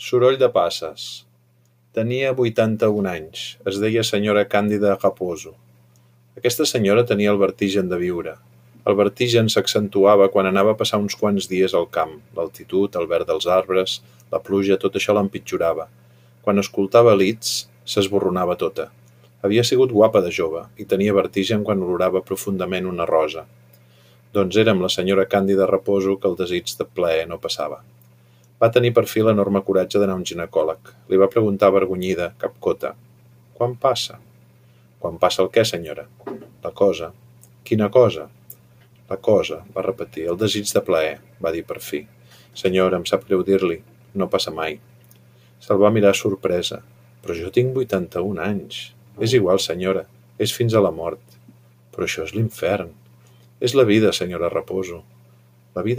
Soroll de passes. Tenia vuitanta-un anys. Es deia senyora Càndida Raposo. Aquesta senyora tenia el vertigen de viure. El vertigen s'accentuava quan anava a passar uns quants dies al camp. L'altitud, el verd dels arbres, la pluja, tot això l'empitjorava. Quan escoltava Liszt, s'esborronava tota. Havia sigut guapa de jove, i tenia vertigen quan olorava profundament una rosa. Doncs era amb la senyora Càndida Raposo que el desig de plaer no passava. Va tenir per fi l'enorme coratge d'anar a un ginecòleg. Li va preguntar avergonyida, capcota, «Quan passa?» «Quan passa el què, senyora?» «La cosa». «Quina cosa?» «La cosa», va repetir, «el desig de plaer», va dir per fi. «Senyora, em sap greu dir-li, no passa mai». Se'l va mirar sorpresa. «Però jo tinc vuitanta-un anys». «És igual, senyora, és fins a la mort». «Però això és l'infern». «És la vida, senyora Raposo». La vida era